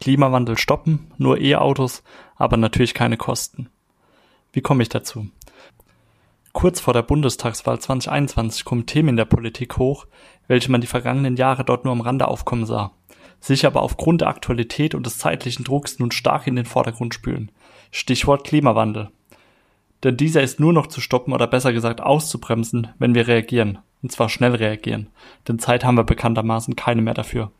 Klimawandel stoppen, nur E-Autos, aber natürlich keine Kosten. Wie komme ich dazu? Kurz vor der Bundestagswahl 2021 kommen Themen in der Politik hoch, welche man die vergangenen Jahre dort nur am Rande aufkommen sah, sich aber aufgrund der Aktualität und des zeitlichen Drucks nun stark in den Vordergrund spülen. Stichwort Klimawandel. Denn dieser ist nur noch zu stoppen oder besser gesagt auszubremsen, wenn wir reagieren. Und zwar schnell reagieren. Denn Zeit haben wir bekanntermaßen keine mehr dafür.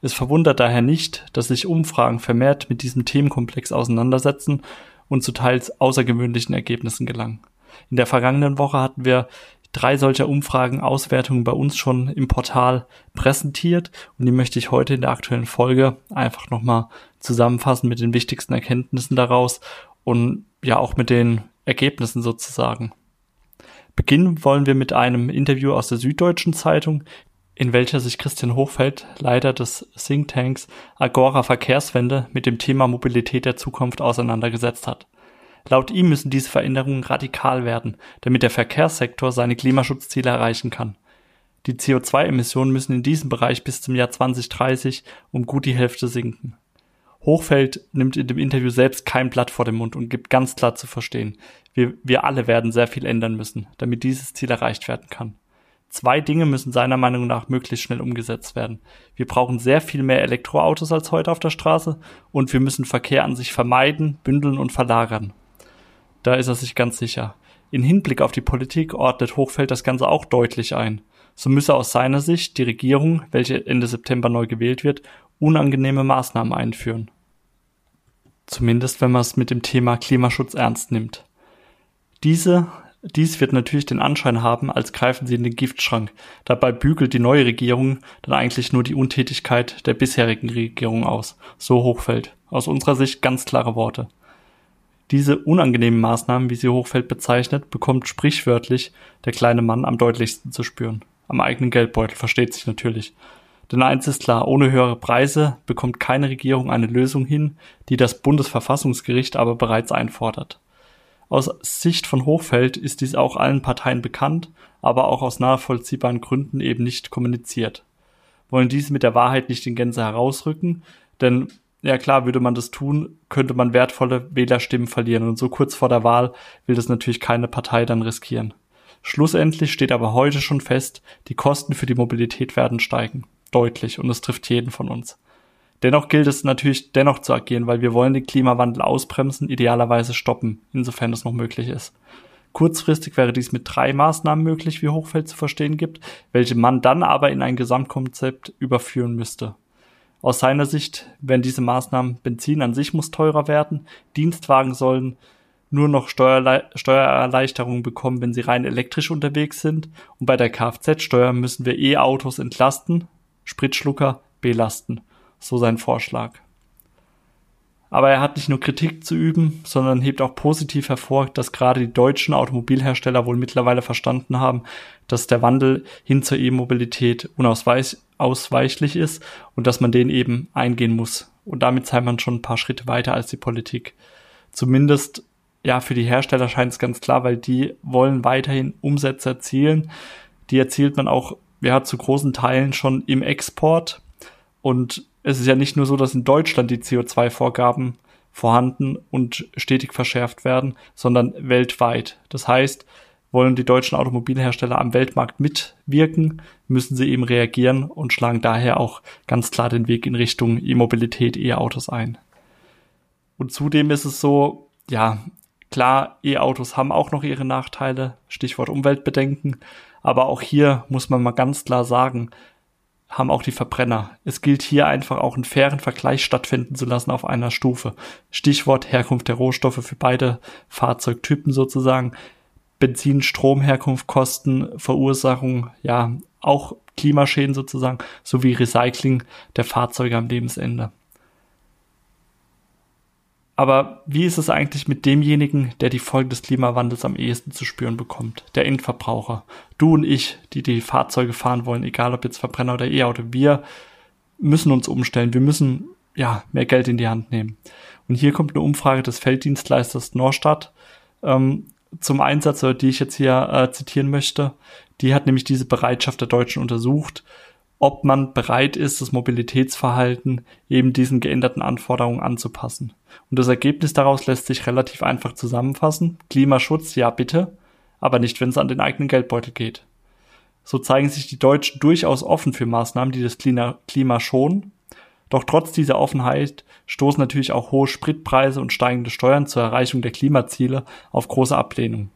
Es verwundert daher nicht, dass sich Umfragen vermehrt mit diesem Themenkomplex auseinandersetzen und zu teils außergewöhnlichen Ergebnissen gelangen. In der vergangenen Woche hatten wir drei solcher Umfragen Auswertungen bei uns schon im Portal präsentiert und die möchte ich heute in der aktuellen Folge einfach nochmal zusammenfassen mit den wichtigsten Erkenntnissen daraus und ja auch mit den Ergebnissen sozusagen. Beginnen wollen wir mit einem Interview aus der Süddeutschen Zeitung, in welcher sich Christian Hochfeld, Leiter des Thinktanks Agora Verkehrswende, mit dem Thema Mobilität der Zukunft auseinandergesetzt hat. Laut ihm müssen diese Veränderungen radikal werden, damit der Verkehrssektor seine Klimaschutzziele erreichen kann. Die CO2-Emissionen müssen in diesem Bereich bis zum Jahr 2030 um gut die Hälfte sinken. Hochfeld nimmt in dem Interview selbst kein Blatt vor den Mund und gibt ganz klar zu verstehen, wir, wir alle werden sehr viel ändern müssen, damit dieses Ziel erreicht werden kann. Zwei Dinge müssen seiner Meinung nach möglichst schnell umgesetzt werden. Wir brauchen sehr viel mehr Elektroautos als heute auf der Straße und wir müssen Verkehr an sich vermeiden, bündeln und verlagern. Da ist er sich ganz sicher. In Hinblick auf die Politik ordnet Hochfeld das Ganze auch deutlich ein. So müsse aus seiner Sicht die Regierung, welche Ende September neu gewählt wird, unangenehme Maßnahmen einführen. Zumindest wenn man es mit dem Thema Klimaschutz ernst nimmt. Diese dies wird natürlich den Anschein haben, als greifen sie in den Giftschrank. Dabei bügelt die neue Regierung dann eigentlich nur die Untätigkeit der bisherigen Regierung aus. So Hochfeld. Aus unserer Sicht ganz klare Worte. Diese unangenehmen Maßnahmen, wie sie Hochfeld bezeichnet, bekommt sprichwörtlich der kleine Mann am deutlichsten zu spüren. Am eigenen Geldbeutel, versteht sich natürlich. Denn eins ist klar, ohne höhere Preise bekommt keine Regierung eine Lösung hin, die das Bundesverfassungsgericht aber bereits einfordert. Aus Sicht von Hochfeld ist dies auch allen Parteien bekannt, aber auch aus nachvollziehbaren Gründen eben nicht kommuniziert. Wollen dies mit der Wahrheit nicht in Gänze herausrücken, denn ja klar, würde man das tun, könnte man wertvolle Wählerstimmen verlieren und so kurz vor der Wahl will das natürlich keine Partei dann riskieren. Schlussendlich steht aber heute schon fest, die Kosten für die Mobilität werden steigen. Deutlich und es trifft jeden von uns. Dennoch gilt es natürlich dennoch zu agieren, weil wir wollen den Klimawandel ausbremsen, idealerweise stoppen, insofern es noch möglich ist. Kurzfristig wäre dies mit drei Maßnahmen möglich, wie Hochfeld zu verstehen gibt, welche man dann aber in ein Gesamtkonzept überführen müsste. Aus seiner Sicht wären diese Maßnahmen Benzin an sich muss teurer werden, Dienstwagen sollen nur noch Steuerle Steuererleichterungen bekommen, wenn sie rein elektrisch unterwegs sind und bei der Kfz-Steuer müssen wir E-Autos entlasten, Spritschlucker belasten so sein Vorschlag. Aber er hat nicht nur Kritik zu üben, sondern hebt auch positiv hervor, dass gerade die deutschen Automobilhersteller wohl mittlerweile verstanden haben, dass der Wandel hin zur E-Mobilität unausweichlich ist und dass man den eben eingehen muss. Und damit sei man schon ein paar Schritte weiter als die Politik. Zumindest ja, für die Hersteller scheint es ganz klar, weil die wollen weiterhin Umsätze erzielen. Die erzielt man auch ja, zu großen Teilen schon im Export. Und es ist ja nicht nur so, dass in Deutschland die CO2-Vorgaben vorhanden und stetig verschärft werden, sondern weltweit. Das heißt, wollen die deutschen Automobilhersteller am Weltmarkt mitwirken, müssen sie eben reagieren und schlagen daher auch ganz klar den Weg in Richtung E-Mobilität, E-Autos ein. Und zudem ist es so, ja, klar, E-Autos haben auch noch ihre Nachteile, Stichwort Umweltbedenken, aber auch hier muss man mal ganz klar sagen, haben auch die Verbrenner. Es gilt hier einfach auch einen fairen Vergleich stattfinden zu lassen auf einer Stufe. Stichwort Herkunft der Rohstoffe für beide Fahrzeugtypen sozusagen. Benzin, Strom, Herkunft, Kosten, Verursachung, ja, auch Klimaschäden sozusagen, sowie Recycling der Fahrzeuge am Lebensende. Aber wie ist es eigentlich mit demjenigen, der die Folgen des Klimawandels am ehesten zu spüren bekommt? Der Endverbraucher. Du und ich, die die Fahrzeuge fahren wollen, egal ob jetzt Verbrenner oder E-Auto. Wir müssen uns umstellen. Wir müssen, ja, mehr Geld in die Hand nehmen. Und hier kommt eine Umfrage des Felddienstleisters Norstadt ähm, zum Einsatz, die ich jetzt hier äh, zitieren möchte. Die hat nämlich diese Bereitschaft der Deutschen untersucht ob man bereit ist, das Mobilitätsverhalten eben diesen geänderten Anforderungen anzupassen. Und das Ergebnis daraus lässt sich relativ einfach zusammenfassen. Klimaschutz, ja bitte, aber nicht, wenn es an den eigenen Geldbeutel geht. So zeigen sich die Deutschen durchaus offen für Maßnahmen, die das Klima schonen. Doch trotz dieser Offenheit stoßen natürlich auch hohe Spritpreise und steigende Steuern zur Erreichung der Klimaziele auf große Ablehnung.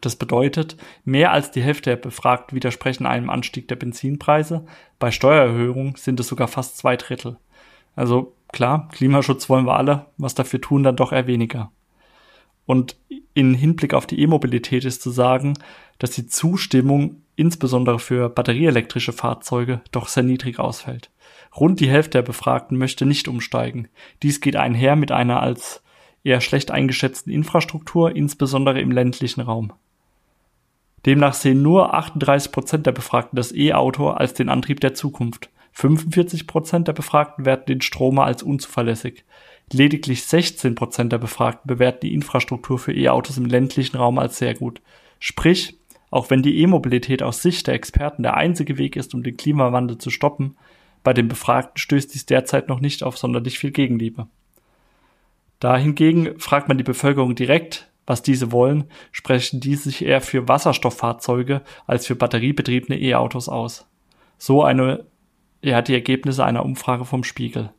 Das bedeutet, mehr als die Hälfte der Befragten widersprechen einem Anstieg der Benzinpreise. Bei Steuererhöhungen sind es sogar fast zwei Drittel. Also klar, Klimaschutz wollen wir alle, was dafür tun, dann doch eher weniger. Und in Hinblick auf die E-Mobilität ist zu sagen, dass die Zustimmung insbesondere für batterieelektrische Fahrzeuge doch sehr niedrig ausfällt. Rund die Hälfte der Befragten möchte nicht umsteigen. Dies geht einher mit einer als eher schlecht eingeschätzten Infrastruktur, insbesondere im ländlichen Raum. Demnach sehen nur 38 Prozent der Befragten das E-Auto als den Antrieb der Zukunft. 45 Prozent der Befragten werten den Stromer als unzuverlässig. Lediglich 16 Prozent der Befragten bewerten die Infrastruktur für E-Autos im ländlichen Raum als sehr gut. Sprich, auch wenn die E-Mobilität aus Sicht der Experten der einzige Weg ist, um den Klimawandel zu stoppen, bei den Befragten stößt dies derzeit noch nicht auf sonderlich viel Gegenliebe. Dahingegen fragt man die Bevölkerung direkt, was diese wollen, sprechen die sich eher für Wasserstofffahrzeuge als für batteriebetriebene E-Autos aus. So eine, er hat die Ergebnisse einer Umfrage vom Spiegel.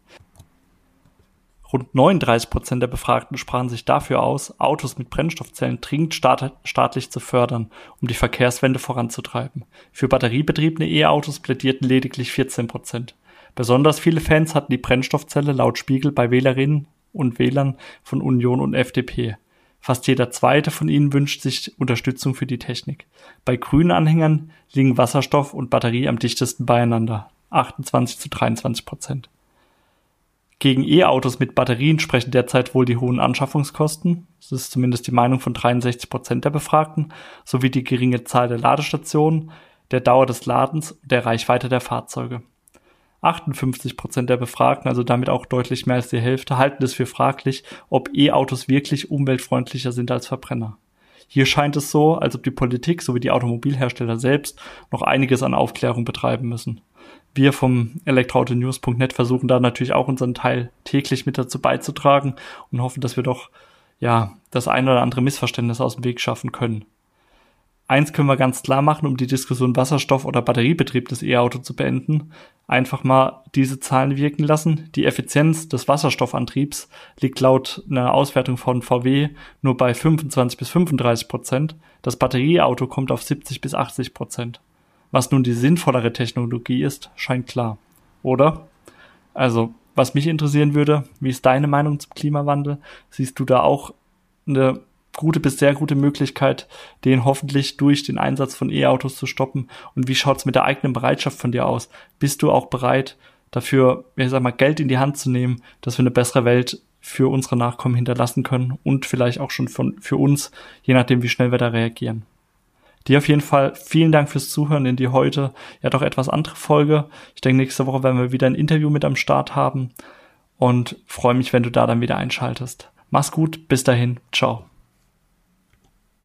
Rund 39 Prozent der Befragten sprachen sich dafür aus, Autos mit Brennstoffzellen dringend staat staatlich zu fördern, um die Verkehrswende voranzutreiben. Für batteriebetriebene E-Autos plädierten lediglich 14 Prozent. Besonders viele Fans hatten die Brennstoffzelle laut Spiegel bei Wählerinnen und Wählern von Union und FDP. Fast jeder zweite von ihnen wünscht sich Unterstützung für die Technik. Bei grünen Anhängern liegen Wasserstoff und Batterie am dichtesten beieinander, 28 zu 23 Prozent. Gegen E-Autos mit Batterien sprechen derzeit wohl die hohen Anschaffungskosten, das ist zumindest die Meinung von 63 Prozent der Befragten, sowie die geringe Zahl der Ladestationen, der Dauer des Ladens und der Reichweite der Fahrzeuge. 58 Prozent der Befragten, also damit auch deutlich mehr als die Hälfte, halten es für fraglich, ob E-Autos wirklich umweltfreundlicher sind als Verbrenner. Hier scheint es so, als ob die Politik sowie die Automobilhersteller selbst noch einiges an Aufklärung betreiben müssen. Wir vom elektroautonews.net versuchen da natürlich auch unseren Teil täglich mit dazu beizutragen und hoffen, dass wir doch ja das ein oder andere Missverständnis aus dem Weg schaffen können. Eins können wir ganz klar machen, um die Diskussion Wasserstoff- oder Batteriebetriebtes E-Auto zu beenden. Einfach mal diese Zahlen wirken lassen. Die Effizienz des Wasserstoffantriebs liegt laut einer Auswertung von VW nur bei 25 bis 35 Prozent. Das Batterieauto kommt auf 70 bis 80 Prozent. Was nun die sinnvollere Technologie ist, scheint klar. Oder? Also, was mich interessieren würde, wie ist deine Meinung zum Klimawandel? Siehst du da auch eine gute bis sehr gute Möglichkeit, den hoffentlich durch den Einsatz von E-Autos zu stoppen? Und wie schaut's mit der eigenen Bereitschaft von dir aus? Bist du auch bereit, dafür, ich sag mal, Geld in die Hand zu nehmen, dass wir eine bessere Welt für unsere Nachkommen hinterlassen können und vielleicht auch schon von, für uns, je nachdem, wie schnell wir da reagieren. Dir auf jeden Fall vielen Dank fürs Zuhören in die heute ja doch etwas andere Folge. Ich denke, nächste Woche werden wir wieder ein Interview mit am Start haben und freue mich, wenn du da dann wieder einschaltest. Mach's gut, bis dahin, ciao.